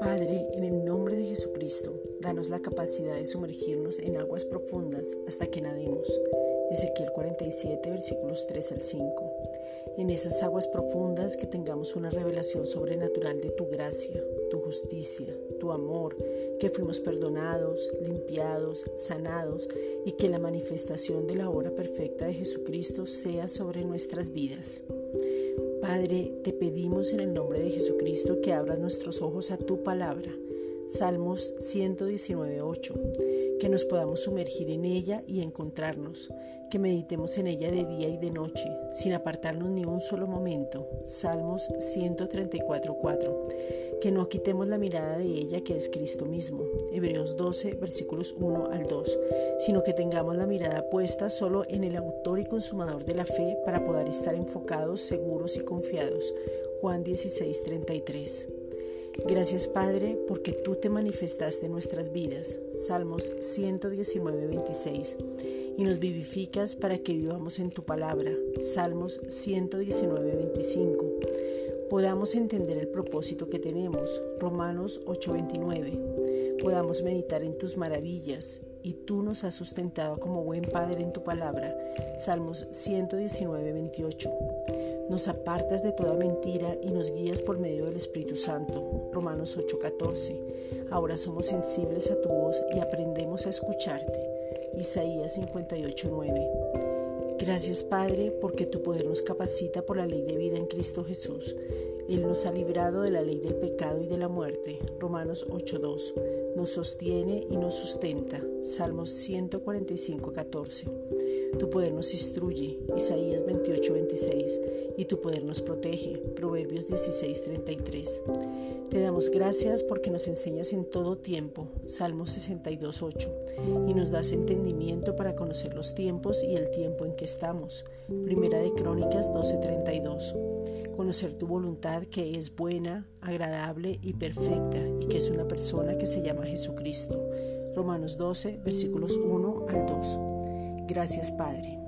Padre, en el nombre de Jesucristo, danos la capacidad de sumergirnos en aguas profundas hasta que nademos. Ezequiel 47, versículos 3 al 5. En esas aguas profundas que tengamos una revelación sobrenatural de tu gracia, tu justicia, tu amor, que fuimos perdonados, limpiados, sanados y que la manifestación de la obra perfecta de Jesucristo sea sobre nuestras vidas. Padre, te pedimos en el nombre de Jesucristo que abras nuestros ojos a tu palabra. Salmos 119.8. Que nos podamos sumergir en ella y encontrarnos. Que meditemos en ella de día y de noche, sin apartarnos ni un solo momento. Salmos 134.4 que no quitemos la mirada de ella que es Cristo mismo, Hebreos 12, versículos 1 al 2, sino que tengamos la mirada puesta solo en el autor y consumador de la fe para poder estar enfocados, seguros y confiados, Juan 16, 33. Gracias Padre porque tú te manifestaste en nuestras vidas, Salmos 119, 26, y nos vivificas para que vivamos en tu palabra, Salmos 119, 25 podamos entender el propósito que tenemos, Romanos 8:29, podamos meditar en tus maravillas y tú nos has sustentado como buen Padre en tu palabra, Salmos 119:28. Nos apartas de toda mentira y nos guías por medio del Espíritu Santo, Romanos 8:14. Ahora somos sensibles a tu voz y aprendemos a escucharte, Isaías 58:9. Gracias Padre, porque tu poder nos capacita por la ley de vida en Cristo Jesús. Él nos ha librado de la ley del pecado y de la muerte. Romanos 8.2. Nos sostiene y nos sustenta. Salmos 145.14. Tu poder nos instruye. Isaías 28.26. Y tu poder nos protege. Proverbios 16.33. Te damos gracias porque nos enseñas en todo tiempo, Salmo 62.8, y nos das entendimiento para conocer los tiempos y el tiempo en que estamos, Primera de Crónicas 12.32. Conocer tu voluntad que es buena, agradable y perfecta, y que es una persona que se llama Jesucristo, Romanos 12, versículos 1 al 2. Gracias Padre.